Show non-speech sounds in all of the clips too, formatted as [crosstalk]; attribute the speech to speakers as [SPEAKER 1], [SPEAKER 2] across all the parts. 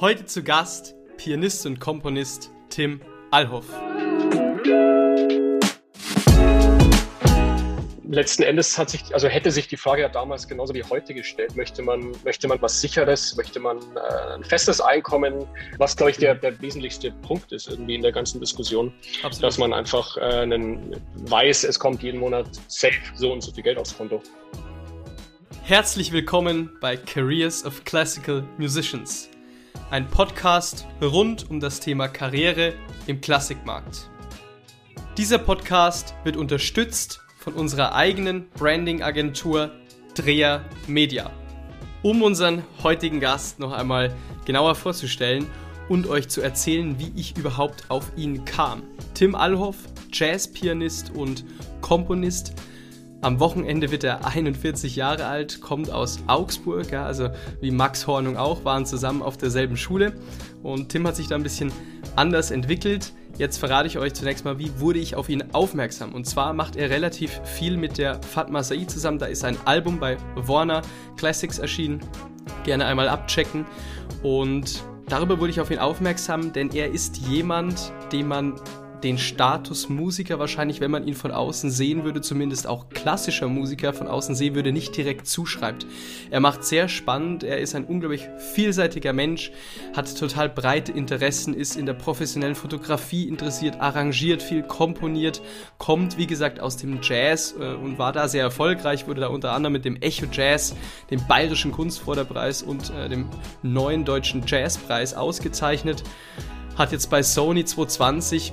[SPEAKER 1] Heute zu Gast Pianist und Komponist Tim Allhoff.
[SPEAKER 2] letzten Endes hat sich, also hätte sich die Frage ja damals genauso wie heute gestellt. Möchte man, möchte man was Sicheres? Möchte man äh, ein festes Einkommen? Was, glaube ich, der, der wesentlichste Punkt ist irgendwie in der ganzen Diskussion. Absolut. Dass man einfach äh, einen, weiß, es kommt jeden Monat safe so und so viel Geld aufs Konto.
[SPEAKER 1] Herzlich willkommen bei Careers of Classical Musicians. Ein Podcast rund um das Thema Karriere im Klassikmarkt. Dieser Podcast wird unterstützt von unserer eigenen Branding-Agentur Dreher Media. Um unseren heutigen Gast noch einmal genauer vorzustellen und euch zu erzählen, wie ich überhaupt auf ihn kam. Tim Allhoff, Jazzpianist und Komponist. Am Wochenende wird er 41 Jahre alt, kommt aus Augsburg, ja, also wie Max Hornung auch, waren zusammen auf derselben Schule. Und Tim hat sich da ein bisschen anders entwickelt. Jetzt verrate ich euch zunächst mal, wie wurde ich auf ihn aufmerksam. Und zwar macht er relativ viel mit der Fatma Said zusammen. Da ist ein Album bei Warner Classics erschienen. Gerne einmal abchecken. Und darüber wurde ich auf ihn aufmerksam, denn er ist jemand, den man den Status Musiker wahrscheinlich, wenn man ihn von außen sehen würde, zumindest auch klassischer Musiker von außen sehen würde, nicht direkt zuschreibt. Er macht sehr spannend, er ist ein unglaublich vielseitiger Mensch, hat total breite Interessen, ist in der professionellen Fotografie interessiert, arrangiert viel, komponiert, kommt wie gesagt aus dem Jazz äh, und war da sehr erfolgreich, wurde da unter anderem mit dem Echo Jazz, dem Bayerischen Kunstförderpreis und äh, dem neuen Deutschen Jazzpreis ausgezeichnet. Hat jetzt bei Sony 220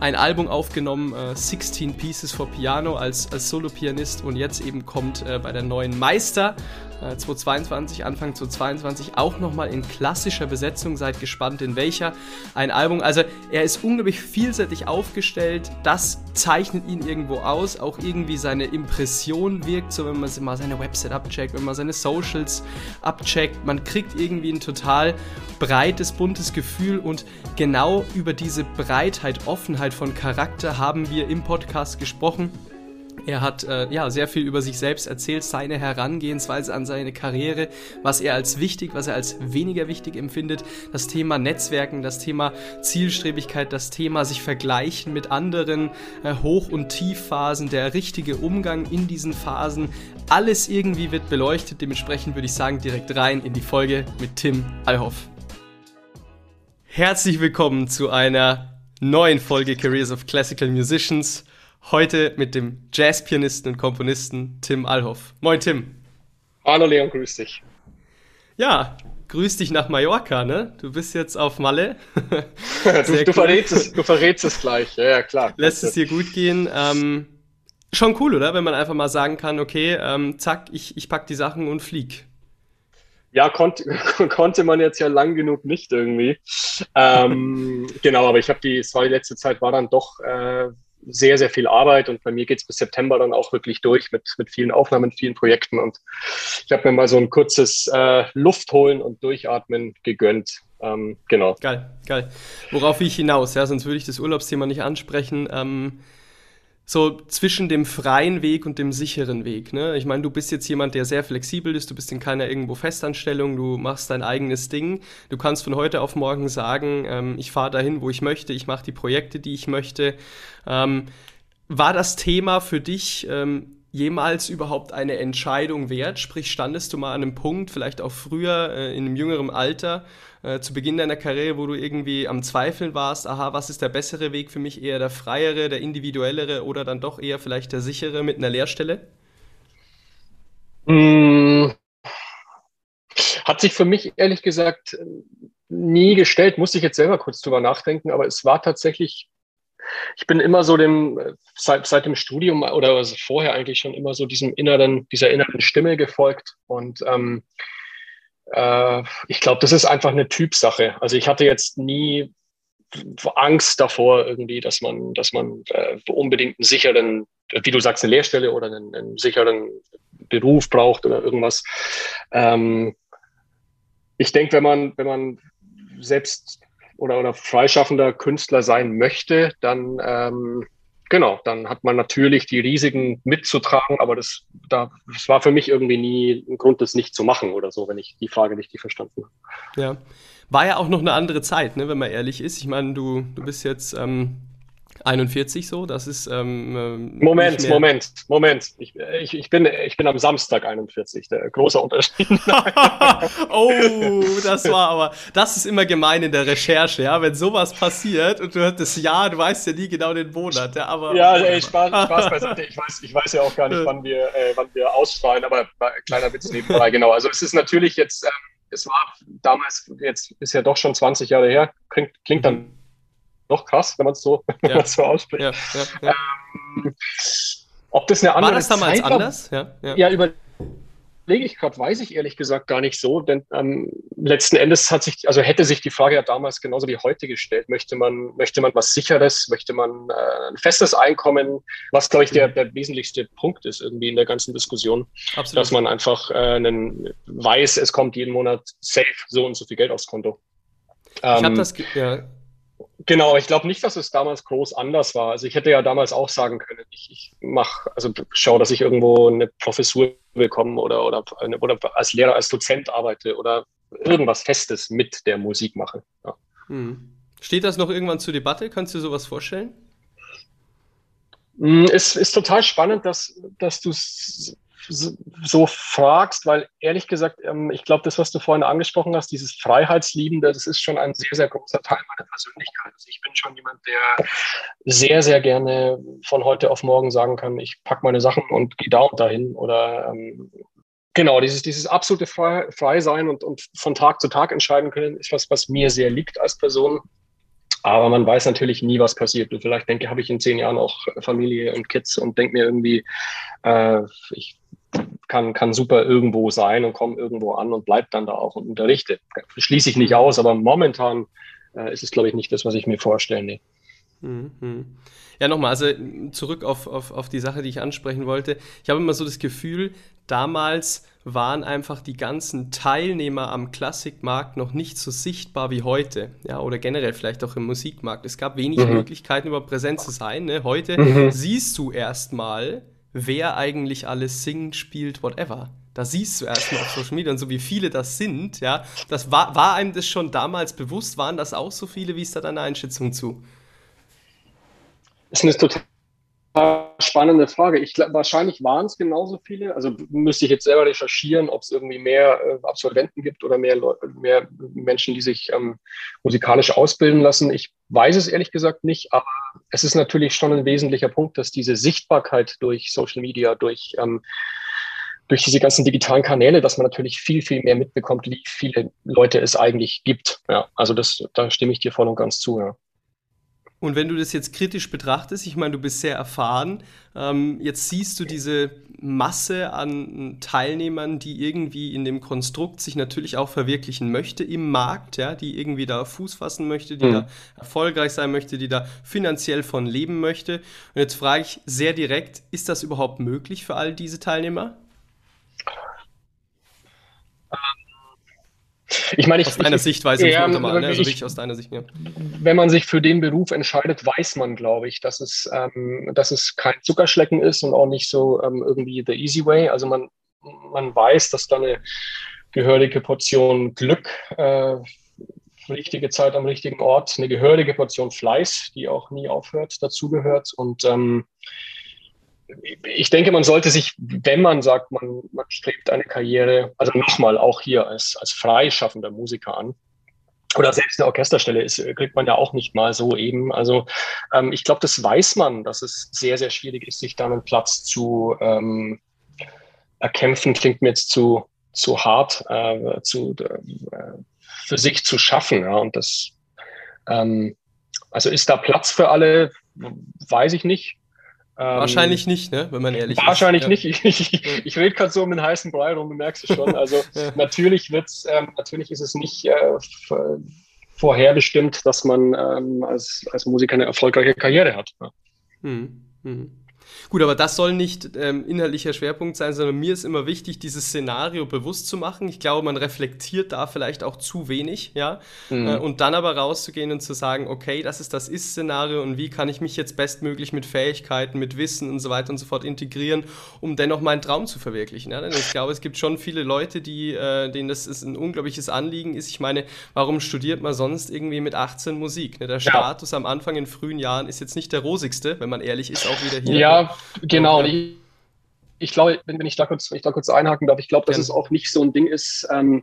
[SPEAKER 1] ein Album aufgenommen, äh, 16 Pieces for Piano als, als Solo-Pianist und jetzt eben kommt äh, bei der neuen Meister äh, 2022, Anfang 2022 auch nochmal in klassischer Besetzung, seid gespannt in welcher, ein Album. Also er ist unglaublich vielseitig aufgestellt, das zeichnet ihn irgendwo aus, auch irgendwie seine Impression wirkt, so wenn man mal seine Website abcheckt, wenn man seine Socials abcheckt, man kriegt irgendwie ein total breites, buntes Gefühl und genau über diese Breitheit, Offenheit von Charakter haben wir im Podcast gesprochen. Er hat äh, ja sehr viel über sich selbst erzählt, seine Herangehensweise an seine Karriere, was er als wichtig, was er als weniger wichtig empfindet, das Thema Netzwerken, das Thema Zielstrebigkeit, das Thema sich vergleichen mit anderen äh, Hoch- und Tiefphasen, der richtige Umgang in diesen Phasen, alles irgendwie wird beleuchtet. Dementsprechend würde ich sagen, direkt rein in die Folge mit Tim Allhoff. Herzlich willkommen zu einer neuen Folge Careers of Classical Musicians. Heute mit dem Jazzpianisten und Komponisten Tim Allhoff. Moin Tim.
[SPEAKER 2] Hallo Leon, grüß dich.
[SPEAKER 1] Ja, grüß dich nach Mallorca, ne? Du bist jetzt auf Malle. [laughs]
[SPEAKER 2] du, du, verrätst es, du verrätst es gleich, ja, ja klar.
[SPEAKER 1] Lässt es dir gut gehen. Ähm, schon cool, oder? Wenn man einfach mal sagen kann, okay, ähm, zack, ich, ich pack die Sachen und flieg.
[SPEAKER 2] Ja, konnt, [laughs] konnte man jetzt ja lang genug nicht irgendwie. Ähm, [laughs] genau, aber ich habe die, es war die letzte Zeit, war dann doch äh, sehr, sehr viel Arbeit und bei mir geht es bis September dann auch wirklich durch mit, mit vielen Aufnahmen, vielen Projekten und ich habe mir mal so ein kurzes äh, Luftholen und Durchatmen gegönnt. Ähm, genau.
[SPEAKER 1] Geil, geil. Worauf will ich hinaus? Ja, sonst würde ich das Urlaubsthema nicht ansprechen. Ähm, so zwischen dem freien Weg und dem sicheren Weg. Ne? Ich meine, du bist jetzt jemand, der sehr flexibel ist, du bist in keiner irgendwo Festanstellung, du machst dein eigenes Ding. Du kannst von heute auf morgen sagen, ähm, ich fahre dahin, wo ich möchte, ich mache die Projekte, die ich möchte. Ähm, war das Thema für dich ähm, jemals überhaupt eine Entscheidung wert? Sprich, standest du mal an einem Punkt, vielleicht auch früher äh, in einem jüngeren Alter, äh, zu Beginn deiner Karriere, wo du irgendwie am Zweifeln warst, aha, was ist der bessere Weg für mich, eher der freiere, der individuellere oder dann doch eher vielleicht der sichere mit einer Lehrstelle?
[SPEAKER 2] Hm. Hat sich für mich ehrlich gesagt nie gestellt, musste ich jetzt selber kurz drüber nachdenken, aber es war tatsächlich ich bin immer so dem, seit, seit dem Studium oder also vorher eigentlich schon immer so diesem inneren, dieser inneren Stimme gefolgt. Und ähm, äh, ich glaube, das ist einfach eine Typsache. Also ich hatte jetzt nie Angst davor irgendwie, dass man, dass man äh, unbedingt einen sicheren, wie du sagst, eine Lehrstelle oder einen, einen sicheren Beruf braucht oder irgendwas. Ähm, ich denke, wenn man, wenn man selbst oder, oder freischaffender Künstler sein möchte, dann ähm, genau, dann hat man natürlich die Risiken mitzutragen, aber das, da, das war für mich irgendwie nie ein Grund, das nicht zu machen oder so, wenn ich die Frage richtig verstanden
[SPEAKER 1] habe. Ja. War ja auch noch eine andere Zeit, ne, wenn man ehrlich ist. Ich meine, du, du bist jetzt ähm, 41 so, das ist. Ähm,
[SPEAKER 2] ähm Moment, Moment, Moment. Ich, ich, ich, bin, ich bin am Samstag 41, der große Unterschied. [laughs] [laughs]
[SPEAKER 1] oh, das war aber, das ist immer gemein in der Recherche, ja, wenn sowas passiert und du hörst das Jahr, du weißt ja nie genau den Monat, ja, aber.
[SPEAKER 2] Ja, ey, Spaß, Spaß beiseite. Ich weiß, ich weiß ja auch gar nicht, wann wir, äh, wann wir ausstrahlen, aber kleiner Witz nebenbei, genau. Also es ist natürlich jetzt, ähm, es war damals, jetzt ist ja doch schon 20 Jahre her, klingt, klingt dann noch krass, wenn man es so, [laughs] ja. so ausspricht. Ja, ja, ähm, ob das eine andere
[SPEAKER 1] War das damals Zeit anders?
[SPEAKER 2] Ja, ja. ja überlege ich gerade, weiß ich ehrlich gesagt gar nicht so, denn ähm, letzten Endes hat sich, also hätte sich die Frage ja damals genauso wie heute gestellt. Möchte man, möchte man was Sicheres, möchte man äh, ein festes Einkommen, was, glaube ich, der, der wesentlichste Punkt ist irgendwie in der ganzen Diskussion, Absolut. dass man einfach äh, einen, weiß, es kommt jeden Monat safe so und so viel Geld aufs Konto.
[SPEAKER 1] Ich ähm, habe das, ja,
[SPEAKER 2] Genau, ich glaube nicht, dass es damals groß anders war. Also ich hätte ja damals auch sagen können, ich, ich mache, also schaue, dass ich irgendwo eine Professur bekomme oder, oder, oder als Lehrer, als Dozent arbeite oder irgendwas Festes mit der Musik mache. Ja.
[SPEAKER 1] Hm. Steht das noch irgendwann zur Debatte? Kannst du sowas vorstellen?
[SPEAKER 2] Hm, es ist total spannend, dass, dass du so fragst, weil ehrlich gesagt, ähm, ich glaube, das, was du vorhin angesprochen hast, dieses Freiheitsliebende, das ist schon ein sehr, sehr großer Teil meiner Persönlichkeit. Also ich bin schon jemand, der sehr, sehr gerne von heute auf morgen sagen kann, ich packe meine Sachen und gehe da und dahin oder ähm, Genau, dieses, dieses absolute Frei, Freisein und, und von Tag zu Tag entscheiden können, ist was, was mir sehr liegt als Person. Aber man weiß natürlich nie, was passiert. Und vielleicht denke, habe ich in zehn Jahren auch Familie und Kids und denke mir irgendwie, äh, ich kann, kann super irgendwo sein und komme irgendwo an und bleibt dann da auch und unterrichte. Schließe ich nicht mhm. aus, aber momentan äh, ist es, glaube ich, nicht das, was ich mir vorstelle. Nee.
[SPEAKER 1] Mhm. Ja, nochmal, also zurück auf, auf, auf die Sache, die ich ansprechen wollte. Ich habe immer so das Gefühl, damals waren einfach die ganzen Teilnehmer am Klassikmarkt noch nicht so sichtbar wie heute. Ja, oder generell vielleicht auch im Musikmarkt. Es gab wenig mhm. Möglichkeiten, über präsent zu sein. Ne? Heute mhm. siehst du erstmal, wer eigentlich alles singt, spielt, whatever. Da siehst du erstmal auf Social Media und so wie viele das sind, ja, das war, war einem das schon damals bewusst, waren das auch so viele, wie ist da deine Einschätzung zu?
[SPEAKER 2] Das ist eine total spannende Frage. Ich glaube, wahrscheinlich waren es genauso viele. Also müsste ich jetzt selber recherchieren, ob es irgendwie mehr äh, Absolventen gibt oder mehr, mehr Menschen, die sich ähm, musikalisch ausbilden lassen. Ich weiß es ehrlich gesagt nicht, aber es ist natürlich schon ein wesentlicher Punkt, dass diese Sichtbarkeit durch Social Media, durch ähm, durch diese ganzen digitalen Kanäle, dass man natürlich viel, viel mehr mitbekommt, wie viele Leute es eigentlich gibt. Ja, also das, da stimme ich dir voll und ganz zu. Ja.
[SPEAKER 1] Und wenn du das jetzt kritisch betrachtest, ich meine, du bist sehr erfahren, ähm, jetzt siehst du diese Masse an Teilnehmern, die irgendwie in dem Konstrukt sich natürlich auch verwirklichen möchte im Markt, ja, die irgendwie da Fuß fassen möchte, die mhm. da erfolgreich sein möchte, die da finanziell von leben möchte. Und jetzt frage ich sehr direkt, ist das überhaupt möglich für all diese Teilnehmer?
[SPEAKER 2] Ich meine, ich,
[SPEAKER 1] aus deiner
[SPEAKER 2] ich,
[SPEAKER 1] Sichtweise, ja, mal, ne? also ich, aus deiner Sicht. Ja.
[SPEAKER 2] Wenn man sich für den Beruf entscheidet, weiß man, glaube ich, dass es, ähm, dass es kein Zuckerschlecken ist und auch nicht so ähm, irgendwie the easy way. Also man, man weiß, dass da eine gehörige Portion Glück, äh, richtige Zeit am richtigen Ort, eine gehörige Portion Fleiß, die auch nie aufhört, dazugehört. Und ähm, ich denke, man sollte sich, wenn man sagt, man, man strebt eine Karriere, also nochmal auch hier als, als freischaffender Musiker an, oder selbst eine Orchesterstelle ist, kriegt man ja auch nicht mal so eben. Also ähm, ich glaube, das weiß man, dass es sehr, sehr schwierig ist, sich da einen Platz zu ähm, erkämpfen, klingt mir jetzt zu, zu hart, äh, zu, äh, für sich zu schaffen. Ja. Und das, ähm, also ist da Platz für alle, weiß ich nicht.
[SPEAKER 1] Ähm, wahrscheinlich nicht, ne? wenn man ehrlich
[SPEAKER 2] wahrscheinlich ist. Wahrscheinlich nicht. Ich, ich, ich rede gerade so um den heißen Brei rum, du merkst es schon. Also [laughs] ja. natürlich wird's, ähm, natürlich ist es nicht äh, vorherbestimmt, dass man ähm, als, als Musiker eine erfolgreiche Karriere hat.
[SPEAKER 1] Hm, hm. Gut, aber das soll nicht ähm, inhaltlicher Schwerpunkt sein, sondern mir ist immer wichtig, dieses Szenario bewusst zu machen. Ich glaube, man reflektiert da vielleicht auch zu wenig, ja. Mhm. Äh, und dann aber rauszugehen und zu sagen, okay, das ist das Ist-Szenario und wie kann ich mich jetzt bestmöglich mit Fähigkeiten, mit Wissen und so weiter und so fort integrieren, um dennoch meinen Traum zu verwirklichen. Ja? Denn ich glaube, es gibt schon viele Leute, die, äh, denen das ist ein unglaubliches Anliegen ist. Ich meine, warum studiert man sonst irgendwie mit 18 Musik? Ne? Der Status ja. am Anfang in frühen Jahren ist jetzt nicht der rosigste, wenn man ehrlich ist, auch wieder hier.
[SPEAKER 2] Ja, genau. Und ich, ich glaube, wenn, wenn, ich da kurz, wenn ich da kurz einhaken darf, ich glaube, dass ja. es auch nicht so ein Ding ist. Ähm,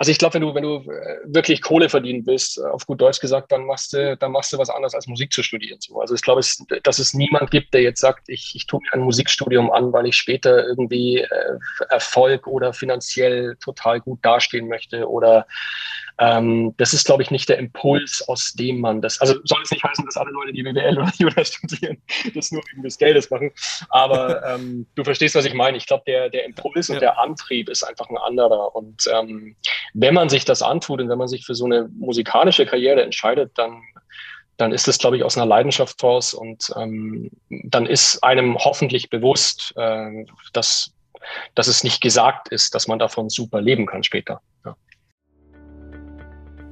[SPEAKER 2] also ich glaube, wenn du, wenn du äh, wirklich Kohle verdienen willst, äh, auf gut Deutsch gesagt, dann machst du, dann machst du was anderes als Musik zu studieren. So. Also ich glaube, es, dass es niemand gibt, der jetzt sagt, ich, ich tue mir ein Musikstudium an, weil ich später irgendwie äh, Erfolg oder finanziell total gut dastehen möchte oder ähm, das ist, glaube ich, nicht der Impuls, aus dem man das, also soll es nicht heißen, dass alle Leute, die BWL oder [laughs] Jura studieren, das nur wegen des Geldes machen. Aber [laughs] ähm, du verstehst, was ich meine. Ich glaube, der, der Impuls ja. und der Antrieb ist einfach ein anderer. Und ähm, wenn man sich das antut und wenn man sich für so eine musikalische Karriere entscheidet, dann dann ist es, glaube ich, aus einer Leidenschaft raus und ähm, dann ist einem hoffentlich bewusst, äh, dass, dass es nicht gesagt ist, dass man davon super leben kann später. Ja.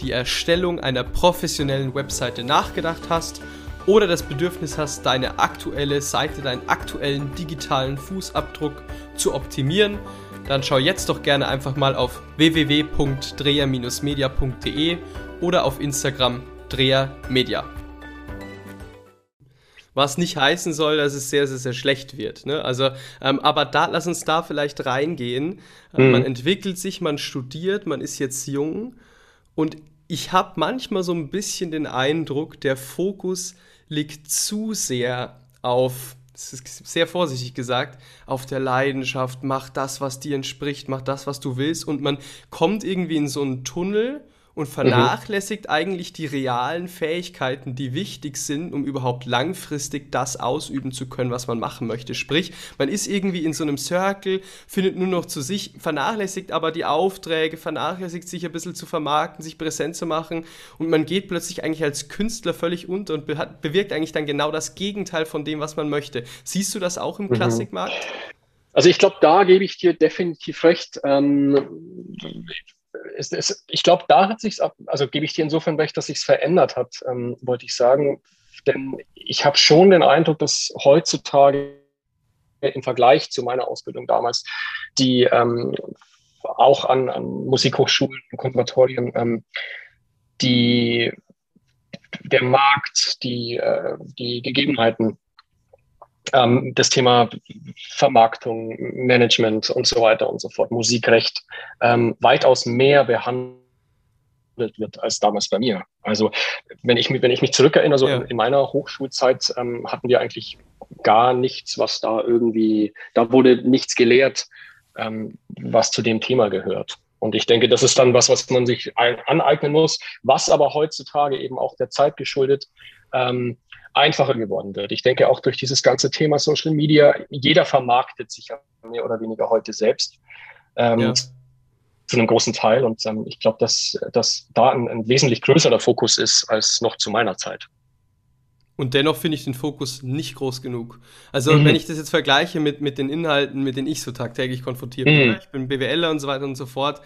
[SPEAKER 1] die Erstellung einer professionellen Webseite nachgedacht hast oder das Bedürfnis hast, deine aktuelle Seite, deinen aktuellen digitalen Fußabdruck zu optimieren, dann schau jetzt doch gerne einfach mal auf www.dreher-media.de oder auf Instagram drehermedia. Was nicht heißen soll, dass es sehr, sehr, sehr schlecht wird. Ne? Also, ähm, aber da, lass uns da vielleicht reingehen. Mhm. Man entwickelt sich, man studiert, man ist jetzt jung und ich habe manchmal so ein bisschen den Eindruck, der Fokus liegt zu sehr auf, das ist sehr vorsichtig gesagt, auf der Leidenschaft, mach das, was dir entspricht, mach das, was du willst. Und man kommt irgendwie in so einen Tunnel und mhm. vernachlässigt mhm. eigentlich die realen Fähigkeiten, die wichtig sind, um überhaupt langfristig das ausüben zu können, was man machen möchte. Sprich, man ist irgendwie in so einem Circle, findet nur noch zu sich, vernachlässigt aber die Aufträge, vernachlässigt sich ein bisschen zu vermarkten, sich präsent zu machen und man geht plötzlich eigentlich als Künstler völlig unter und be bewirkt eigentlich dann genau das Gegenteil von dem, was man möchte. Siehst du das auch im mhm. Klassikmarkt?
[SPEAKER 2] Also ich glaube, da gebe ich dir definitiv recht. Ähm, es, es, ich glaube, da hat sich also gebe ich dir insofern recht, dass sich es verändert hat, ähm, wollte ich sagen. Denn ich habe schon den Eindruck, dass heutzutage im Vergleich zu meiner Ausbildung damals, die ähm, auch an, an Musikhochschulen und Konservatorien, ähm, die, der Markt, die, äh, die Gegebenheiten ähm, das Thema Vermarktung, Management und so weiter und so fort, Musikrecht, ähm, weitaus mehr behandelt wird als damals bei mir. Also wenn ich, wenn ich mich zurückerinnere, so ja. in, in, meiner Hochschulzeit ähm, hatten wir eigentlich gar nichts, was da irgendwie, da wurde nichts gelehrt, ähm, was zu dem Thema gehört. Und ich denke, das ist dann was, was man sich aneignen muss, was aber heutzutage eben auch der Zeit geschuldet ähm, einfacher geworden wird. Ich denke auch durch dieses ganze Thema Social Media, jeder vermarktet sich mehr oder weniger heute selbst. Ähm, ja. Zu einem großen Teil. Und ähm, ich glaube, dass, dass da ein, ein wesentlich größerer Fokus ist als noch zu meiner Zeit.
[SPEAKER 1] Und dennoch finde ich den Fokus nicht groß genug. Also, mhm. wenn ich das jetzt vergleiche mit, mit den Inhalten, mit denen ich so tagtäglich konfrontiert bin, mhm. ich bin BWLer und so weiter und so fort,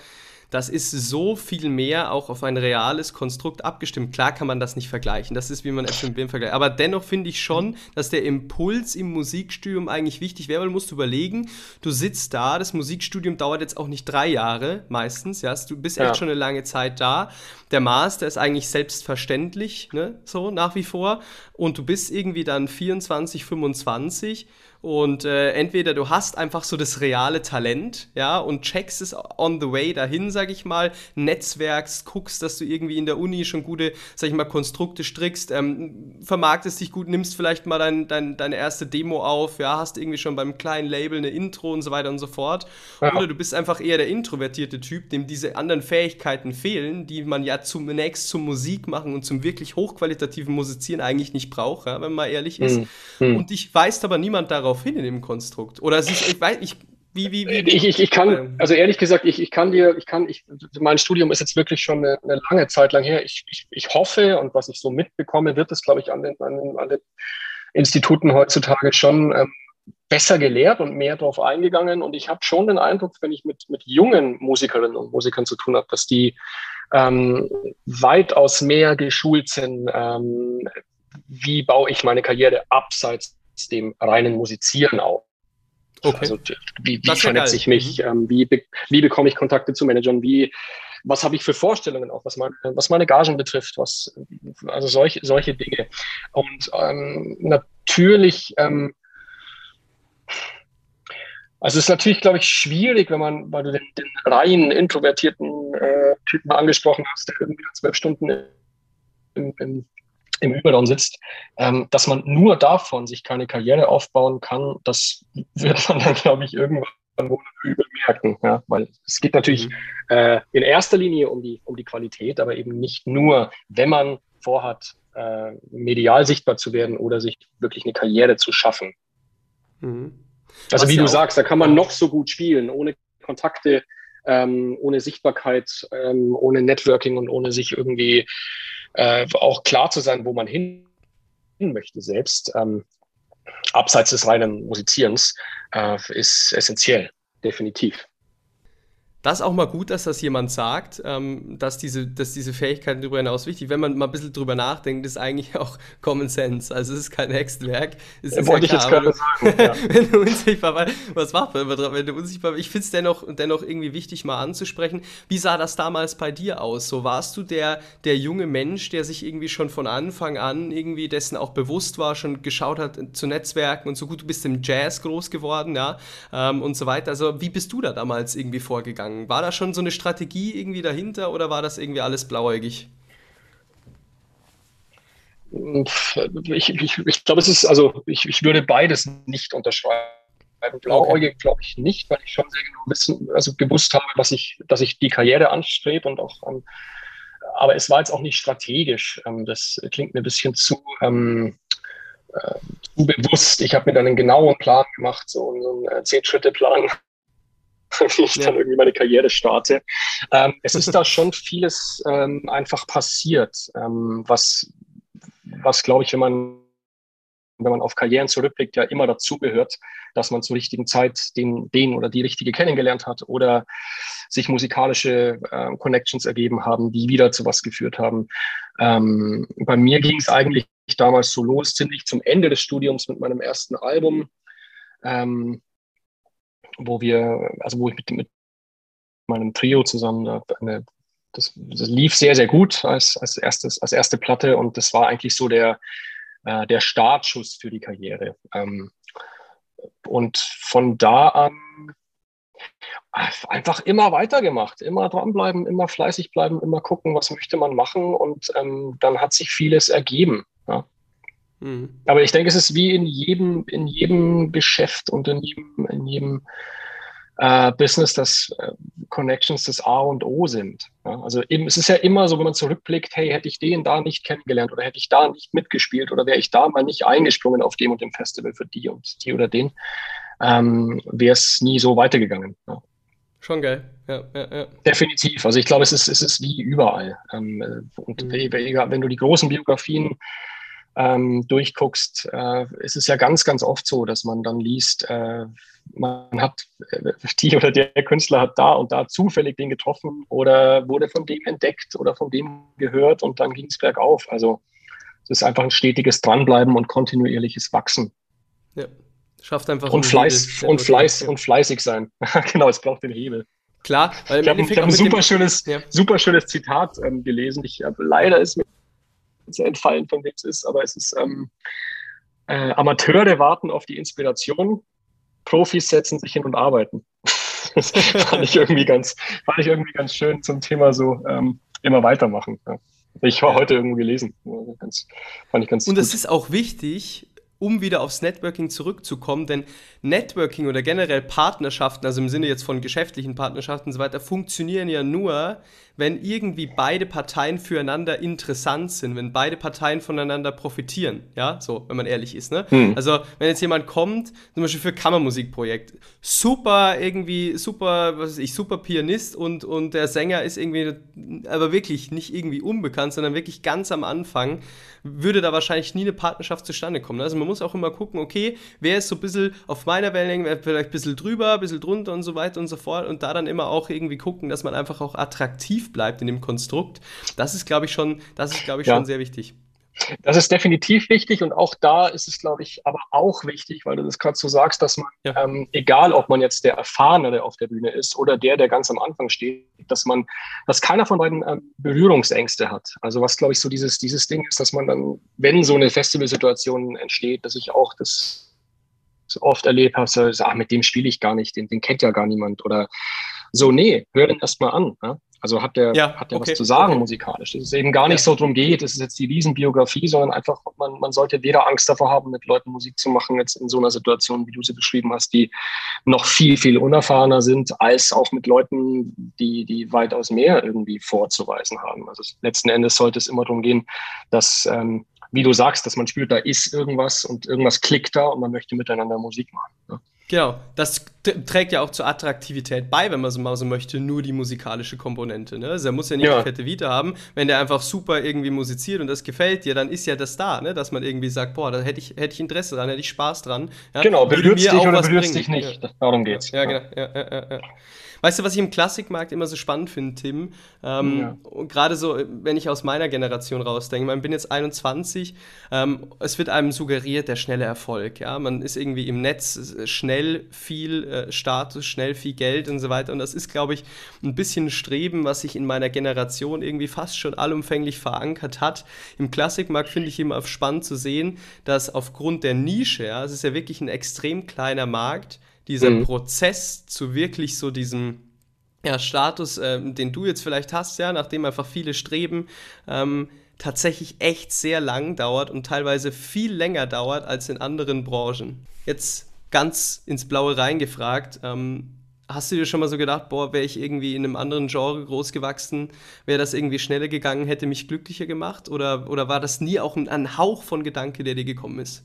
[SPEAKER 1] das ist so viel mehr auch auf ein reales Konstrukt abgestimmt. Klar kann man das nicht vergleichen, das ist wie man Äpfel mit Birnen vergleicht. Aber dennoch finde ich schon, dass der Impuls im Musikstudium eigentlich wichtig wäre, weil du musst überlegen, du sitzt da, das Musikstudium dauert jetzt auch nicht drei Jahre meistens, ja, du bist echt schon eine lange Zeit da. Der Master ist eigentlich selbstverständlich, ne, so nach wie vor. Und du bist irgendwie dann 24, 25 Und äh, entweder du hast einfach so das reale Talent, ja, und checkst es on the way dahin, sag ich mal, netzwerkst, guckst, dass du irgendwie in der Uni schon gute, sag ich mal, Konstrukte strickst, ähm, vermarktest dich gut, nimmst vielleicht mal dein, dein, deine erste Demo auf, ja, hast irgendwie schon beim kleinen Label eine Intro und so weiter und so fort. Ja. Oder du bist einfach eher der introvertierte Typ, dem diese anderen Fähigkeiten fehlen, die man ja zunächst zum Musik machen und zum wirklich hochqualitativen Musizieren eigentlich nicht braucht, ja, wenn man ehrlich ist. Mhm. Und dich weist aber niemand darauf hin in dem Konstrukt. Oder ist, ich weiß, ich, wie, wie, wie,
[SPEAKER 2] ich, ich, ich kann, also ehrlich gesagt, ich, ich kann dir, ich kann, ich, mein Studium ist jetzt wirklich schon eine, eine lange Zeit lang her. Ich, ich, ich hoffe und was ich so mitbekomme, wird es, glaube ich, an den, an den, an den Instituten heutzutage schon ähm, besser gelehrt und mehr darauf eingegangen. Und ich habe schon den Eindruck, wenn ich mit, mit jungen Musikerinnen und Musikern zu tun habe, dass die ähm, weitaus mehr geschult sind. Ähm, wie baue ich meine Karriere abseits dem reinen Musizieren auf? Okay. Also wie, wie vernetze ich mich? Mhm. Ähm, wie, wie bekomme ich Kontakte zu Managern? Wie was habe ich für Vorstellungen auch, was meine, was meine Gagen betrifft, was, also solche, solche Dinge. Und ähm, natürlich ähm, also es ist natürlich, glaube ich, schwierig, wenn man, weil du den, den rein introvertierten äh, Typen angesprochen hast, der irgendwie zwölf Stunden im, im, im Überraum sitzt, ähm, dass man nur davon sich keine Karriere aufbauen kann, das wird man dann, glaube ich, irgendwann wohl übel merken. Ja? Weil es geht natürlich mhm. äh, in erster Linie um die, um die Qualität, aber eben nicht nur, wenn man vorhat, äh, medial sichtbar zu werden oder sich wirklich eine Karriere zu schaffen. Mhm. Also wie du sagst, da kann man noch so gut spielen, ohne Kontakte, ähm, ohne Sichtbarkeit, ähm, ohne Networking und ohne sich irgendwie äh, auch klar zu sein, wo man hin möchte selbst. Ähm, abseits des reinen Musizierens äh, ist essentiell, definitiv
[SPEAKER 1] das ist auch mal gut, dass das jemand sagt, ähm, dass, diese, dass diese Fähigkeiten darüber hinaus wichtig Wenn man mal ein bisschen drüber nachdenkt, ist eigentlich [laughs] auch Common Sense. Also es ist kein Hexenwerk. Es ist Wollte ja klar, ich jetzt gerade sagen. [laughs] Ja. wenn du unsichtbar was macht man immer wenn du unsichtbar Ich finde es dennoch, dennoch irgendwie wichtig, mal anzusprechen. Wie sah das damals bei dir aus? So warst du der, der junge Mensch, der sich irgendwie schon von Anfang an irgendwie dessen auch bewusst war, schon geschaut hat zu Netzwerken und so gut, du bist im Jazz groß geworden, ja, ähm, und so weiter. Also wie bist du da damals irgendwie vorgegangen? Angefangen? War da schon so eine Strategie irgendwie dahinter oder war das irgendwie alles blauäugig?
[SPEAKER 2] Ich, ich, ich glaube, es ist, also ich, ich würde beides nicht unterschreiben. Blauäugig glaube ich nicht, weil ich schon sehr genau wissen, also gewusst habe, dass ich, dass ich die Karriere anstrebe und auch, ähm, aber es war jetzt auch nicht strategisch. Ähm, das klingt mir ein bisschen zu, ähm, äh, zu bewusst. Ich habe mir dann einen genauen Plan gemacht, so, so einen äh, Zehn-Schritte-Plan, [laughs] wie ich ja. dann irgendwie meine Karriere starte. Ähm, es ist [laughs] da schon vieles ähm, einfach passiert, ähm, was, was glaube ich, wenn man wenn man auf Karrieren zurückblickt, ja immer dazugehört, dass man zur richtigen Zeit den, den oder die richtige kennengelernt hat oder sich musikalische äh, Connections ergeben haben, die wieder zu was geführt haben. Ähm, bei mir ging es eigentlich damals so los, ziemlich zum Ende des Studiums mit meinem ersten Album. Ähm, wo wir, also wo ich mit, mit meinem Trio zusammen eine, das, das, lief sehr, sehr gut als, als, erstes, als erste Platte und das war eigentlich so der, äh, der Startschuss für die Karriere. Ähm, und von da an einfach immer weitergemacht, immer dranbleiben, immer fleißig bleiben, immer gucken, was möchte man machen und ähm, dann hat sich vieles ergeben. Ja. Mhm. Aber ich denke, es ist wie in jedem, in jedem Geschäft und in jedem, in jedem äh, Business, dass äh, Connections das A und O sind. Ja? Also eben, es ist ja immer so, wenn man zurückblickt, hey, hätte ich den da nicht kennengelernt oder hätte ich da nicht mitgespielt oder wäre ich da mal nicht eingesprungen auf dem und dem Festival für die und die oder den, ähm, wäre es nie so weitergegangen. Ja?
[SPEAKER 1] Schon geil. Ja, ja, ja.
[SPEAKER 2] Definitiv. Also ich glaube, es ist, es ist wie überall. Ähm, äh, und mhm. wenn du die großen Biografien ähm, durchguckst, äh, ist es ja ganz, ganz oft so, dass man dann liest, äh, man hat, äh, die oder der Künstler hat da und da zufällig den getroffen oder wurde von dem entdeckt oder von dem gehört und dann ging es bergauf. Also es ist einfach ein stetiges Dranbleiben und kontinuierliches Wachsen.
[SPEAKER 1] Ja, schafft einfach
[SPEAKER 2] und Fleiß und Fleiß und fleißig sein. [laughs] genau, es braucht den Hebel.
[SPEAKER 1] Klar,
[SPEAKER 2] weil ich habe hab ein super schönes, ja. super schönes Zitat ähm, gelesen. Ich habe leider ist mir entfallen, von wem es ist, aber es ist, ähm, äh, Amateure warten auf die Inspiration, Profis setzen sich hin und arbeiten. [laughs] das fand ich irgendwie ganz, fand ich irgendwie ganz schön zum Thema so ähm, immer weitermachen. Ja. Ich war heute irgendwo gelesen. Ganz,
[SPEAKER 1] fand ich ganz Und es ist auch wichtig, um wieder aufs Networking zurückzukommen, denn Networking oder generell Partnerschaften, also im Sinne jetzt von geschäftlichen Partnerschaften und so weiter, funktionieren ja nur, wenn irgendwie beide Parteien füreinander interessant sind, wenn beide Parteien voneinander profitieren, ja, so, wenn man ehrlich ist, ne? Hm. Also, wenn jetzt jemand kommt, zum Beispiel für Kammermusikprojekt, super irgendwie, super, was weiß ich, super Pianist und, und der Sänger ist irgendwie, aber wirklich nicht irgendwie unbekannt, sondern wirklich ganz am Anfang, würde da wahrscheinlich nie eine Partnerschaft zustande kommen. Also man muss auch immer gucken, okay, wer ist so ein bisschen auf meiner Wellenlänge, wer vielleicht ein bisschen drüber, ein bisschen drunter und so weiter und so fort und da dann immer auch irgendwie gucken, dass man einfach auch attraktiv aktiv bleibt in dem Konstrukt. Das ist, glaube ich, schon, das ist, glaube ich, ja. schon sehr wichtig.
[SPEAKER 2] Das ist definitiv wichtig und auch da ist es, glaube ich, aber auch wichtig, weil du das gerade so sagst, dass man, ja. ähm, egal ob man jetzt der Erfahrene, der auf der Bühne ist oder der, der ganz am Anfang steht, dass man, dass keiner von beiden ähm, Berührungsängste hat. Also was, glaube ich, so dieses, dieses Ding ist, dass man dann, wenn so eine Festivalsituation entsteht, dass ich auch das oft erlebt habe, so, ah, mit dem spiele ich gar nicht, den, den kennt ja gar niemand oder so, nee, hör den erstmal an. Ja? Also hat der, ja, hat der okay, was zu sagen okay. musikalisch. Dass es eben gar nicht ja. so darum geht, es ist jetzt die Riesenbiografie, sondern einfach, man, man sollte weder Angst davor haben, mit Leuten Musik zu machen, jetzt in so einer Situation, wie du sie beschrieben hast, die noch viel, viel unerfahrener sind, als auch mit Leuten, die, die weitaus mehr irgendwie vorzuweisen haben. Also letzten Endes sollte es immer darum gehen, dass, ähm, wie du sagst, dass man spürt, da ist irgendwas und irgendwas klickt da und man möchte miteinander Musik machen. Ja.
[SPEAKER 1] Genau, das trägt ja auch zur Attraktivität bei, wenn man so mal so möchte, nur die musikalische Komponente. Ne? Also er muss ja nicht ja. eine fette Vita haben. Wenn der einfach super irgendwie musiziert und das gefällt dir, dann ist ja das da, ne? dass man irgendwie sagt, boah, da hätte ich, hätte ich Interesse dran, hätte ich Spaß dran.
[SPEAKER 2] Ja? Genau, berührst dich oder berührst dich nicht. Ja. Darum geht's.
[SPEAKER 1] Ja, genau. Weißt du, was ich im Klassikmarkt immer so spannend finde, Tim? Ähm, ja. Gerade so, wenn ich aus meiner Generation rausdenke, ich bin jetzt 21, ähm, es wird einem suggeriert, der schnelle Erfolg. Ja? Man ist irgendwie im Netz schnell viel äh, Status, schnell viel Geld und so weiter. Und das ist, glaube ich, ein bisschen ein Streben, was sich in meiner Generation irgendwie fast schon allumfänglich verankert hat. Im Klassikmarkt finde ich immer spannend zu sehen, dass aufgrund der Nische, ja, es ist ja wirklich ein extrem kleiner Markt, dieser mhm. Prozess zu wirklich so diesem ja, Status, ähm, den du jetzt vielleicht hast, ja, nachdem einfach viele streben, ähm, tatsächlich echt sehr lang dauert und teilweise viel länger dauert als in anderen Branchen. Jetzt ganz ins Blaue reingefragt, ähm, hast du dir schon mal so gedacht, boah, wäre ich irgendwie in einem anderen Genre groß gewachsen, wäre das irgendwie schneller gegangen, hätte mich glücklicher gemacht? Oder, oder war das nie auch ein, ein Hauch von Gedanke, der dir gekommen ist?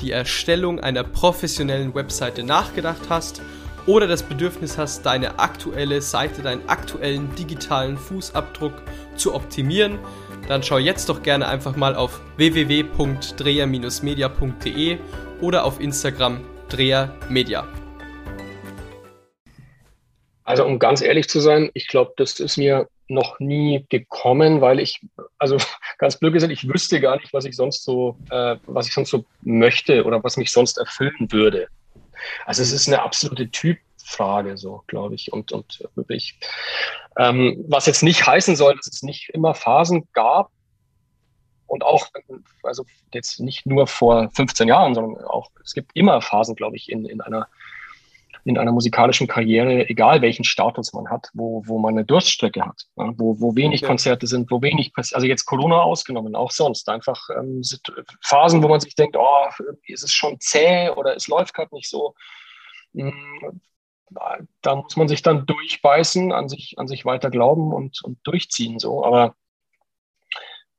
[SPEAKER 1] die Erstellung einer professionellen Webseite nachgedacht hast oder das Bedürfnis hast, deine aktuelle Seite, deinen aktuellen digitalen Fußabdruck zu optimieren, dann schau jetzt doch gerne einfach mal auf www.dreher-media.de oder auf Instagram drehermedia.
[SPEAKER 2] Also um ganz ehrlich zu sein, ich glaube, das ist mir noch nie gekommen, weil ich, also [laughs] ganz blöd gesagt, ich wüsste gar nicht, was ich sonst so, äh, was ich sonst so möchte oder was mich sonst erfüllen würde. Also es ist eine absolute Typfrage, so glaube ich. Und, und wirklich, ähm, was jetzt nicht heißen soll, dass es nicht immer Phasen gab, und auch, also jetzt nicht nur vor 15 Jahren, sondern auch, es gibt immer Phasen, glaube ich, in, in einer in einer musikalischen Karriere, egal welchen Status man hat, wo, wo man eine Durststrecke hat, ja, wo, wo wenig Konzerte sind, wo wenig, also jetzt Corona ausgenommen, auch sonst, einfach ähm, Phasen, wo man sich denkt, oh, ist es schon zäh oder es läuft gerade nicht so. Hm, da muss man sich dann durchbeißen, an sich, an sich weiter glauben und, und durchziehen, so. Aber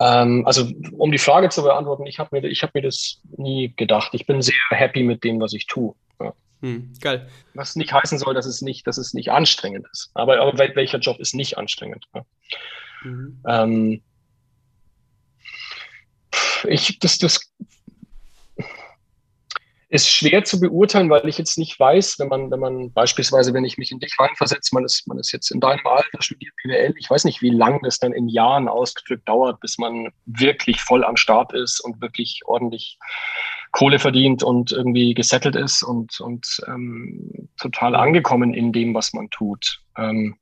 [SPEAKER 2] ähm, also, um die Frage zu beantworten, ich habe mir, hab mir das nie gedacht. Ich bin sehr happy mit dem, was ich tue. Ja. Hm, geil. Was nicht heißen soll, dass es nicht, dass es nicht anstrengend ist. Aber, aber welcher Job ist nicht anstrengend? Ja? Mhm. Ähm, ich, das, das ist schwer zu beurteilen, weil ich jetzt nicht weiß, wenn man, wenn man beispielsweise, wenn ich mich in dich reinversetze, man ist, man ist jetzt in deinem Alter, studiert BWL, ich weiß nicht, wie lange das dann in Jahren ausgedrückt dauert, bis man wirklich voll am Start ist und wirklich ordentlich Kohle verdient und irgendwie gesettelt ist und, und ähm, total angekommen in dem, was man tut. Ähm,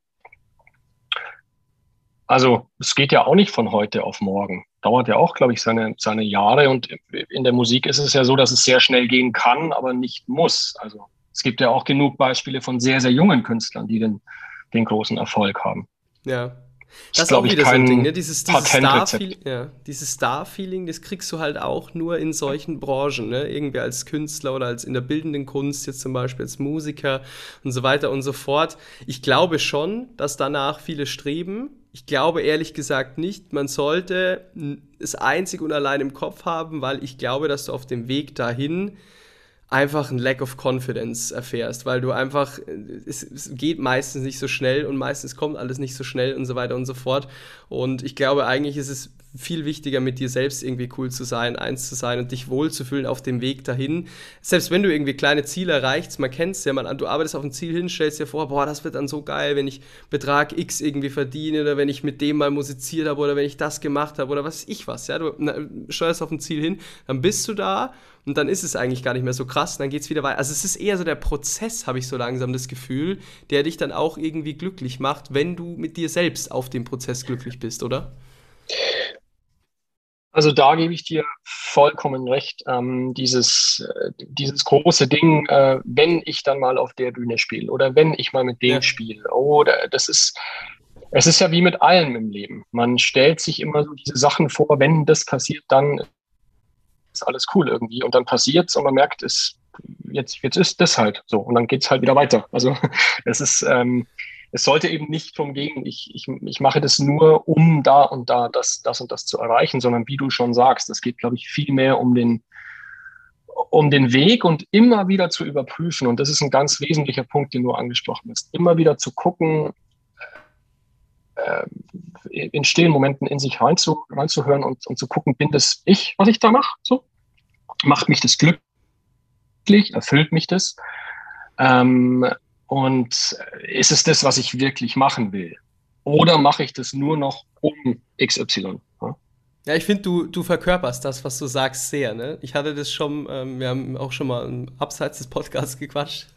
[SPEAKER 2] also es geht ja auch nicht von heute auf morgen. Dauert ja auch, glaube ich, seine, seine Jahre. Und in der Musik ist es ja so, dass es sehr schnell gehen kann, aber nicht muss. Also es gibt ja auch genug Beispiele von sehr, sehr jungen Künstlern, die den, den großen Erfolg haben.
[SPEAKER 1] Ja, das ist auch wieder so ein Ding, ne? Dieses, dieses Star-Feeling, ja, dieses Star-Feeling, das kriegst du halt auch nur in solchen Branchen, ne? Irgendwie als Künstler oder als in der bildenden Kunst, jetzt zum Beispiel als Musiker und so weiter und so fort. Ich glaube schon, dass danach viele streben. Ich glaube ehrlich gesagt nicht, man sollte es einzig und allein im Kopf haben, weil ich glaube, dass du auf dem Weg dahin einfach ein Lack of Confidence erfährst, weil du einfach, es, es, geht meistens nicht so schnell und meistens kommt alles nicht so schnell und so weiter und so fort. Und ich glaube, eigentlich ist es viel wichtiger, mit dir selbst irgendwie cool zu sein, eins zu sein und dich wohlzufühlen auf dem Weg dahin. Selbst wenn du irgendwie kleine Ziele erreichst, man kennt es ja, man, du arbeitest auf ein Ziel hin, stellst dir vor, boah, das wird dann so geil, wenn ich Betrag X irgendwie verdiene oder wenn ich mit dem mal musiziert habe oder wenn ich das gemacht habe oder was ich was, ja, du na, steuerst auf ein Ziel hin, dann bist du da und dann ist es eigentlich gar nicht mehr so krass, dann geht es wieder weiter. Also es ist eher so der Prozess, habe ich so langsam das Gefühl, der dich dann auch irgendwie glücklich macht, wenn du mit dir selbst auf dem Prozess glücklich bist, oder?
[SPEAKER 2] Also da gebe ich dir vollkommen recht. Ähm, dieses, äh, dieses große Ding, äh, wenn ich dann mal auf der Bühne spiele oder wenn ich mal mit dem ja. spiele, oder das ist, es ist ja wie mit allem im Leben. Man stellt sich immer so diese Sachen vor, wenn das passiert, dann ist alles cool irgendwie. Und dann passiert es und man merkt, es, jetzt, jetzt ist das halt so. Und dann geht es halt wieder weiter. Also [laughs] es ist, ähm, es sollte eben nicht darum gehen, ich, ich, ich mache das nur, um da und da das, das und das zu erreichen, sondern wie du schon sagst, es geht, glaube ich, viel mehr um den, um den Weg und immer wieder zu überprüfen. Und das ist ein ganz wesentlicher Punkt, den du angesprochen hast. Immer wieder zu gucken, äh, in stillen Momenten in sich reinzu, reinzuhören und, und zu gucken, bin das ich, was ich da mache? So? Macht mich das glücklich? Erfüllt mich das? Ähm, und ist es das, was ich wirklich machen will? Oder mache ich das nur noch um XY?
[SPEAKER 1] Ja? Ja, ich finde, du, du verkörperst das, was du sagst, sehr. Ne? Ich hatte das schon, ähm, wir haben auch schon mal abseits des Podcasts gequatscht.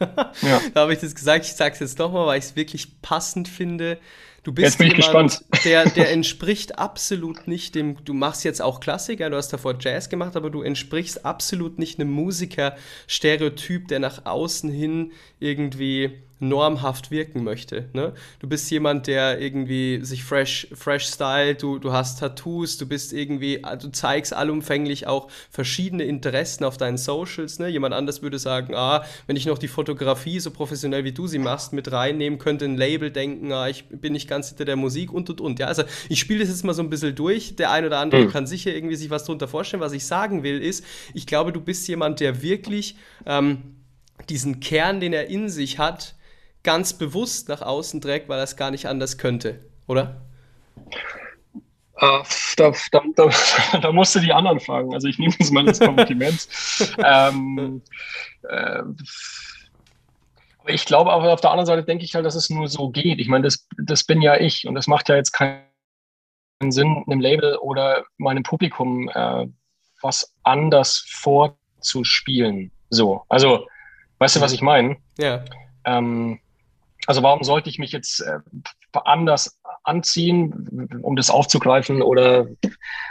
[SPEAKER 1] ja. [laughs] Da habe ich das gesagt, ich sage es jetzt nochmal, weil ich es wirklich passend finde. Du bist jemand, der, der [laughs] entspricht absolut nicht dem, du machst jetzt auch Klassiker, du hast davor Jazz gemacht, aber du entsprichst absolut nicht einem Musiker-Stereotyp, der nach außen hin irgendwie normhaft wirken möchte. Ne? Du bist jemand, der irgendwie sich fresh, fresh stylt, du, du hast Tattoos, du bist irgendwie, du zeigst allumfänglich auch verschiedene Interessen auf deinen Socials. Ne? Jemand anders würde sagen, ah, wenn ich noch die Fotografie so professionell wie du sie machst mit reinnehmen könnte, ein Label denken, ah, ich bin nicht ganz hinter der Musik und und und. Ja, also ich spiele das jetzt mal so ein bisschen durch. Der ein oder andere mhm. kann sicher irgendwie sich was darunter vorstellen. Was ich sagen will, ist, ich glaube, du bist jemand, der wirklich ähm, diesen Kern, den er in sich hat, ganz bewusst nach außen trägt, weil er es gar nicht anders könnte, oder?
[SPEAKER 2] Uh, da, da, da, [laughs] da, musst du die anderen fragen. Also ich nehme es mal als Kompliment. [laughs] ähm, äh, ich glaube aber auf der anderen Seite denke ich halt, dass es nur so geht. Ich meine, das, das bin ja ich und das macht ja jetzt keinen Sinn, einem Label oder meinem Publikum äh, was anders vorzuspielen. So, also, weißt du, was ich meine? Ja. Ähm, also warum sollte ich mich jetzt äh, anders anziehen, um das aufzugreifen? Oder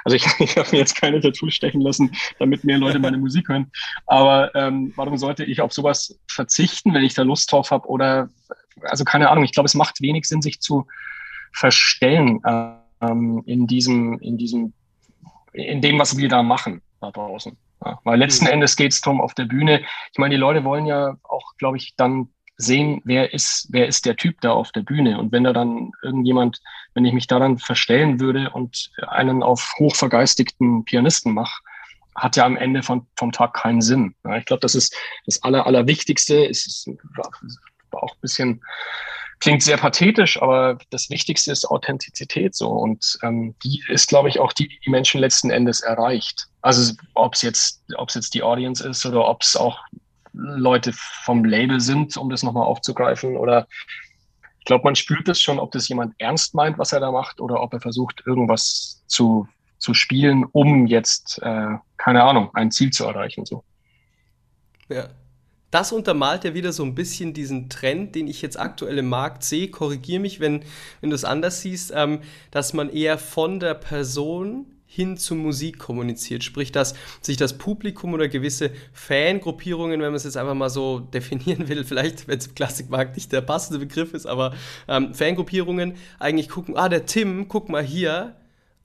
[SPEAKER 2] also ich, [laughs] ich habe mir jetzt keine Tattoos stechen lassen, damit mehr Leute meine Musik hören. Aber ähm, warum sollte ich auf sowas verzichten, wenn ich da Lust drauf habe? Oder also keine Ahnung. Ich glaube, es macht wenig Sinn, sich zu verstellen ähm, in diesem, in diesem, in dem, was wir da machen da draußen. Ja, weil letzten mhm. Endes geht es darum auf der Bühne. Ich meine, die Leute wollen ja auch, glaube ich, dann sehen, wer ist, wer ist der Typ da auf der Bühne. Und wenn da dann irgendjemand, wenn ich mich daran verstellen würde und einen auf hochvergeistigten Pianisten mache, hat ja am Ende von, vom Tag keinen Sinn. Ja, ich glaube, das ist das Aller, Allerwichtigste. Es ist, auch ein bisschen klingt sehr pathetisch, aber das Wichtigste ist Authentizität so. Und ähm, die ist, glaube ich, auch die, die die Menschen letzten Endes erreicht. Also ob es jetzt, ob es jetzt die Audience ist oder ob es auch Leute vom Label sind, um das nochmal aufzugreifen. Oder ich glaube, man spürt es schon, ob das jemand ernst meint, was er da macht, oder ob er versucht, irgendwas zu, zu spielen, um jetzt, äh, keine Ahnung, ein Ziel zu erreichen. So.
[SPEAKER 1] Ja, das untermalt ja wieder so ein bisschen diesen Trend, den ich jetzt aktuell im Markt sehe. Korrigiere mich, wenn, wenn du es anders siehst, ähm, dass man eher von der Person hin zur Musik kommuniziert. Sprich, dass sich das Publikum oder gewisse Fangruppierungen, wenn man es jetzt einfach mal so [laughs] definieren will, vielleicht, wenn es im Klassikmarkt nicht der passende Begriff ist, aber ähm, Fangruppierungen eigentlich gucken, ah, der Tim, guck mal hier,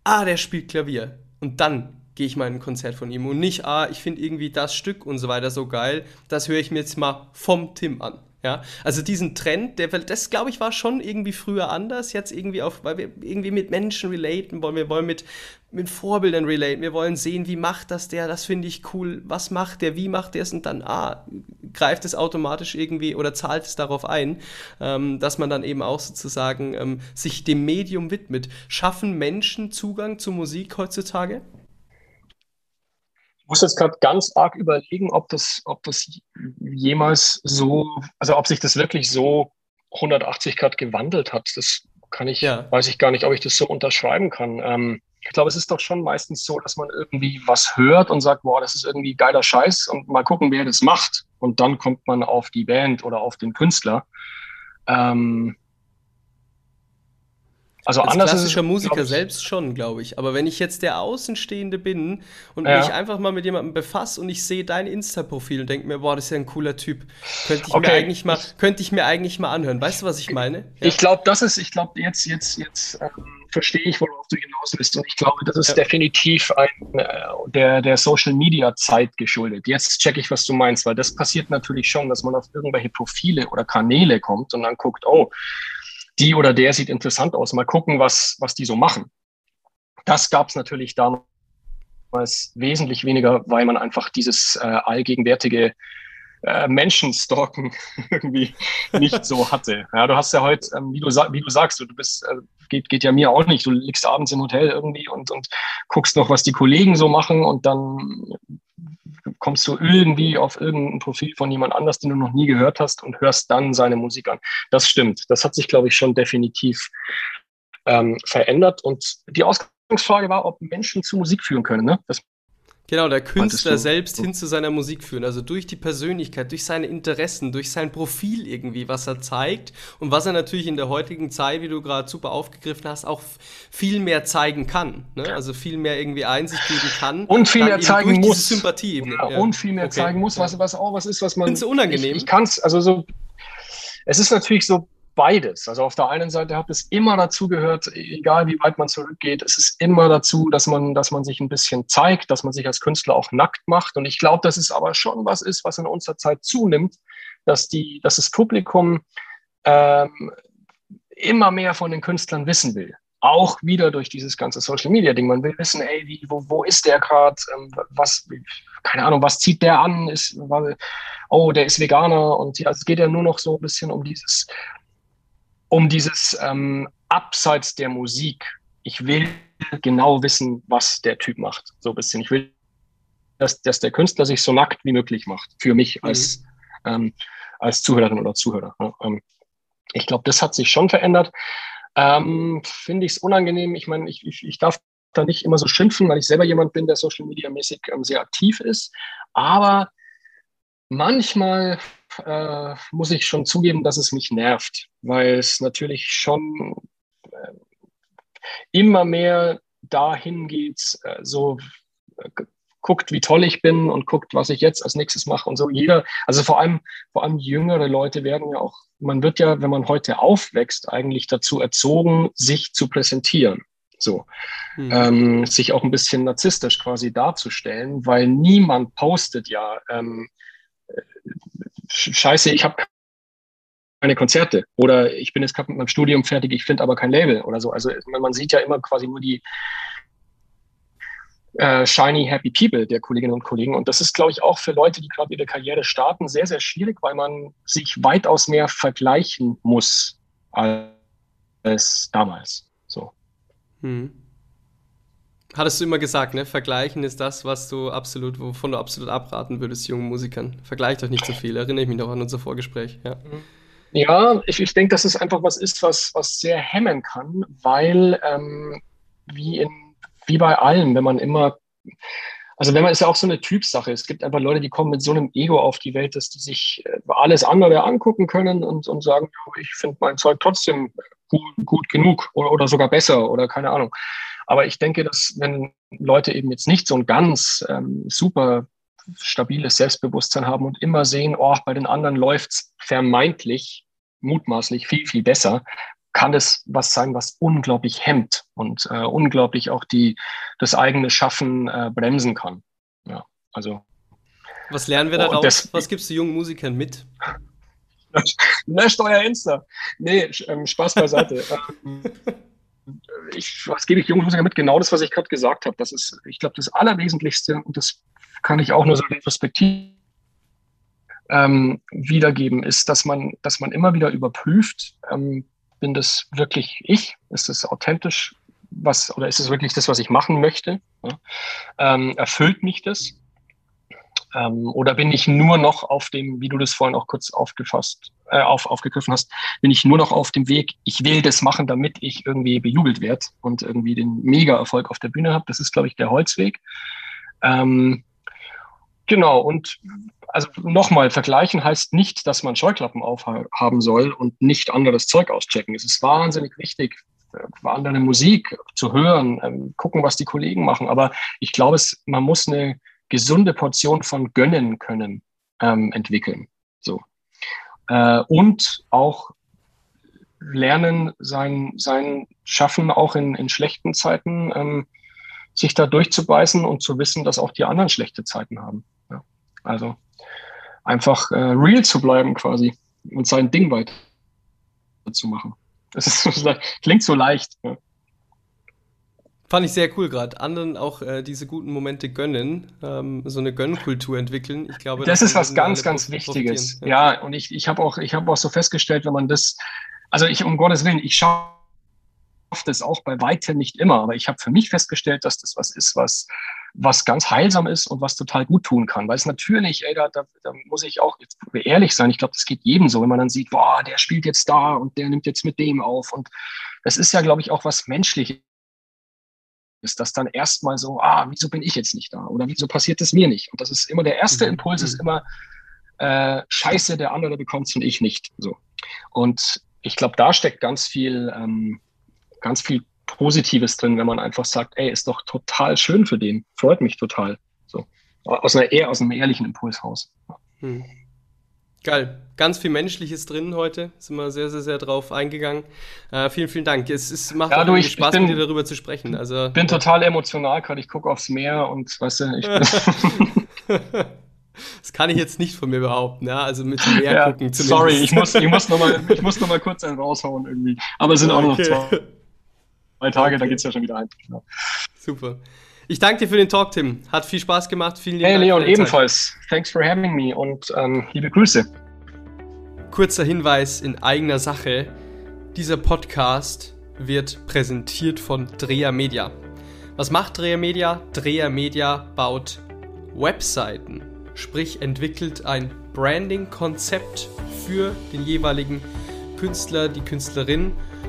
[SPEAKER 1] ah, der spielt Klavier. Und dann gehe ich mal in ein Konzert von ihm und nicht, ah, ich finde irgendwie das Stück und so weiter so geil, das höre ich mir jetzt mal vom Tim an. Ja, also diesen Trend, der, das glaube ich war schon irgendwie früher anders, jetzt irgendwie auf, weil wir irgendwie mit Menschen relaten wollen, wir wollen mit, mit Vorbildern relaten, wir wollen sehen, wie macht das der, das finde ich cool, was macht der, wie macht der es? Und dann, ah, greift es automatisch irgendwie oder zahlt es darauf ein, ähm, dass man dann eben auch sozusagen ähm, sich dem Medium widmet. Schaffen Menschen Zugang zu Musik heutzutage?
[SPEAKER 2] Muss jetzt gerade ganz arg überlegen, ob das, ob das jemals so, also ob sich das wirklich so 180 Grad gewandelt hat. Das kann ich, ja. weiß ich gar nicht, ob ich das so unterschreiben kann. Ähm, ich glaube, es ist doch schon meistens so, dass man irgendwie was hört und sagt, boah, das ist irgendwie geiler Scheiß und mal gucken, wer das macht. Und dann kommt man auf die Band oder auf den Künstler. Ähm,
[SPEAKER 1] also Als anders klassischer ist, Musiker ich, selbst schon, glaube ich. Aber wenn ich jetzt der Außenstehende bin und ja. mich einfach mal mit jemandem befasse und ich sehe dein Insta-Profil und denke mir, boah, das ist ja ein cooler Typ, könnte ich okay. mir eigentlich mal, könnte ich mir eigentlich mal anhören. Weißt du, was ich meine?
[SPEAKER 2] Ja. Ich glaube, das ist, ich glaube, jetzt, jetzt, jetzt ähm, verstehe ich, worauf du hinaus willst. Und ich glaube, das ist ja. definitiv ein, äh, der, der Social Media Zeit geschuldet. Jetzt checke ich, was du meinst, weil das passiert natürlich schon, dass man auf irgendwelche Profile oder Kanäle kommt und dann guckt, oh, die oder der sieht interessant aus, mal gucken, was, was die so machen. Das gab es natürlich damals wesentlich weniger, weil man einfach dieses äh, allgegenwärtige äh, Menschenstalken [laughs] irgendwie nicht so hatte. Ja, du hast ja heute, ähm, wie, du, wie du sagst, du, bist, äh, geht, geht ja mir auch nicht. Du liegst abends im Hotel irgendwie und, und guckst noch, was die Kollegen so machen und dann kommst du irgendwie auf irgendein Profil von jemand anders, den du noch nie gehört hast und hörst dann seine Musik an. Das stimmt. Das hat sich, glaube ich, schon definitiv ähm, verändert. Und die Ausgangsfrage war, ob Menschen zu Musik führen können. Ne? Das
[SPEAKER 1] Genau, der Künstler selbst hin zu seiner Musik führen. Also durch die Persönlichkeit, durch seine Interessen, durch sein Profil irgendwie, was er zeigt und was er natürlich in der heutigen Zeit, wie du gerade super aufgegriffen hast, auch viel mehr zeigen kann. Ne? Also viel mehr irgendwie Einsicht geben kann.
[SPEAKER 2] Und viel mehr zeigen muss.
[SPEAKER 1] Sympathie
[SPEAKER 2] eben. Ja, ja. Und viel mehr okay. zeigen muss, was, was auch was ist, was man.
[SPEAKER 1] Findest du unangenehm?
[SPEAKER 2] Ich, ich kann es, also so. Es ist natürlich so beides. Also auf der einen Seite hat es immer dazu gehört, egal wie weit man zurückgeht, es ist immer dazu, dass man, dass man sich ein bisschen zeigt, dass man sich als Künstler auch nackt macht. Und ich glaube, dass es aber schon was ist, was in unserer Zeit zunimmt, dass die, dass das Publikum ähm, immer mehr von den Künstlern wissen will. Auch wieder durch dieses ganze Social Media Ding. Man will wissen, ey, wie, wo, wo ist der gerade? Ähm, was, keine Ahnung, was zieht der an? Ist, oh, der ist Veganer und ja, es geht ja nur noch so ein bisschen um dieses um dieses ähm, Abseits der Musik. Ich will genau wissen, was der Typ macht. So ein bisschen. Ich will, dass, dass der Künstler sich so nackt wie möglich macht. Für mich mhm. als, ähm, als Zuhörerin oder Zuhörer. Ne? Ähm, ich glaube, das hat sich schon verändert. Ähm, Finde ich es unangenehm. Ich meine, ich, ich, ich darf da nicht immer so schimpfen, weil ich selber jemand bin, der Social Media mäßig ähm, sehr aktiv ist. Aber manchmal äh, muss ich schon zugeben, dass es mich nervt, weil es natürlich schon äh, immer mehr dahin geht, äh, so äh, guckt, wie toll ich bin und guckt, was ich jetzt als nächstes mache und so. Jeder, also vor allem, vor allem jüngere Leute werden ja auch, man wird ja, wenn man heute aufwächst, eigentlich dazu erzogen, sich zu präsentieren. So, mhm. ähm, sich auch ein bisschen narzisstisch quasi darzustellen, weil niemand postet ja, ähm, scheiße, ich habe keine Konzerte oder ich bin jetzt gerade mit meinem Studium fertig, ich finde aber kein Label oder so. Also man sieht ja immer quasi nur die äh, shiny happy people der Kolleginnen und Kollegen und das ist, glaube ich, auch für Leute, die gerade ihre Karriere starten, sehr, sehr schwierig, weil man sich weitaus mehr vergleichen muss als damals. So.
[SPEAKER 1] Hm. Hattest du immer gesagt, ne? Vergleichen ist das, was du absolut, wovon du absolut abraten würdest, jungen Musikern. Vergleicht euch nicht zu so viel. Erinnere ich mich noch an unser Vorgespräch. Ja,
[SPEAKER 2] ja ich, ich denke, dass es einfach was ist, was, was sehr hemmen kann, weil ähm, wie, in, wie bei allem, wenn man immer also wenn man ist ja auch so eine Typsache. Es gibt einfach Leute, die kommen mit so einem Ego auf die Welt, dass die sich äh, alles andere angucken können und, und sagen, ich finde mein Zeug trotzdem gut, gut genug oder, oder, sogar besser oder keine Ahnung. Aber ich denke, dass wenn Leute eben jetzt nicht so ein ganz ähm, super stabiles Selbstbewusstsein haben und immer sehen, oh, bei den anderen läuft's vermeintlich, mutmaßlich viel, viel besser, kann das was sein, was unglaublich hemmt und äh, unglaublich auch die, das eigene Schaffen äh, bremsen kann. Ja, also.
[SPEAKER 1] Was lernen wir daraus? Das, was gibst du jungen Musikern mit? [laughs]
[SPEAKER 2] Löscht euer Insta. Nee, ähm, Spaß beiseite. [laughs] Ich, was gebe ich jungen Musikern mit? Genau das, was ich gerade gesagt habe. Das ist, ich glaube, das Allerwesentlichste und das kann ich auch nur so retrospektiv ähm, wiedergeben, ist, dass man, dass man immer wieder überprüft, ähm, bin das wirklich ich? Ist es authentisch? Was, oder ist es wirklich das, was ich machen möchte? Ja? Ähm, erfüllt mich das? Ähm, oder bin ich nur noch auf dem, wie du das vorhin auch kurz aufgefasst, äh, auf, aufgegriffen hast, bin ich nur noch auf dem Weg, ich will das machen, damit ich irgendwie bejubelt werde und irgendwie den Mega-Erfolg auf der Bühne habe. Das ist, glaube ich, der Holzweg. Ähm, genau, und also nochmal, vergleichen heißt nicht, dass man Scheuklappen aufhaben soll und nicht anderes Zeug auschecken. Es ist wahnsinnig wichtig, äh, andere Musik zu hören, ähm, gucken, was die Kollegen machen. Aber ich glaube, man muss eine gesunde Portion von gönnen können ähm, entwickeln. So. Äh, und auch lernen, sein, sein Schaffen auch in, in schlechten Zeiten, ähm, sich da durchzubeißen und zu wissen, dass auch die anderen schlechte Zeiten haben. Ja. Also einfach äh, real zu bleiben quasi und sein Ding weiter zu machen. [laughs] Das ist, klingt so leicht. Ja.
[SPEAKER 1] Fand ich sehr cool gerade. Anderen auch äh, diese guten Momente gönnen, ähm, so eine Gönnkultur entwickeln. Ich glaube,
[SPEAKER 2] das ist was ganz, ganz Wichtiges. Ja. ja, und ich, ich habe auch, ich habe auch so festgestellt, wenn man das, also ich um Gottes Willen, ich schaue das auch bei weitem nicht immer, aber ich habe für mich festgestellt, dass das was ist, was, was ganz heilsam ist und was total gut tun kann. Weil es natürlich, ey, da, da, da muss ich auch jetzt ehrlich sein, ich glaube, das geht jedem so, wenn man dann sieht, boah, der spielt jetzt da und der nimmt jetzt mit dem auf. Und das ist ja, glaube ich, auch was Menschliches ist das dann erstmal so, ah, wieso bin ich jetzt nicht da? Oder wieso passiert es mir nicht? Und das ist immer der erste mhm. Impuls, ist mhm. immer, äh, scheiße, der andere bekommt es und ich nicht. So. Und ich glaube, da steckt ganz viel ähm, ganz viel Positives drin, wenn man einfach sagt, ey, ist doch total schön für den, freut mich total. So. Aus einer eher aus einem ehrlichen Impulshaus. Hm.
[SPEAKER 1] Geil. Ganz viel Menschliches drin heute. Sind wir sehr, sehr, sehr drauf eingegangen. Äh, vielen, vielen Dank. Es ist, macht ja, du, Spaß, bin, mit dir darüber zu sprechen. Also,
[SPEAKER 2] bin total emotional gerade. Ich gucke aufs Meer und weißt du, ich [laughs] bin. [laughs]
[SPEAKER 1] Das kann ich jetzt nicht von mir behaupten, ja. Also mit dem Meer
[SPEAKER 2] ja, gucken zumindest. Sorry, ich muss, ich muss nochmal [laughs] noch kurz einen raushauen irgendwie. Aber es sind okay. auch noch zwei zwei Tage, okay. da geht es ja schon wieder ein. Genau.
[SPEAKER 1] Super. Ich danke dir für den Talk, Tim. Hat viel Spaß gemacht. Vielen
[SPEAKER 2] lieben hey, Dank. Hey, Leon, ebenfalls. Zeit. Thanks for having me und ähm, liebe Grüße.
[SPEAKER 1] Kurzer Hinweis in eigener Sache. Dieser Podcast wird präsentiert von Dreher Media. Was macht Dreher Media? Dreher Media baut Webseiten, sprich entwickelt ein Branding-Konzept für den jeweiligen Künstler, die Künstlerin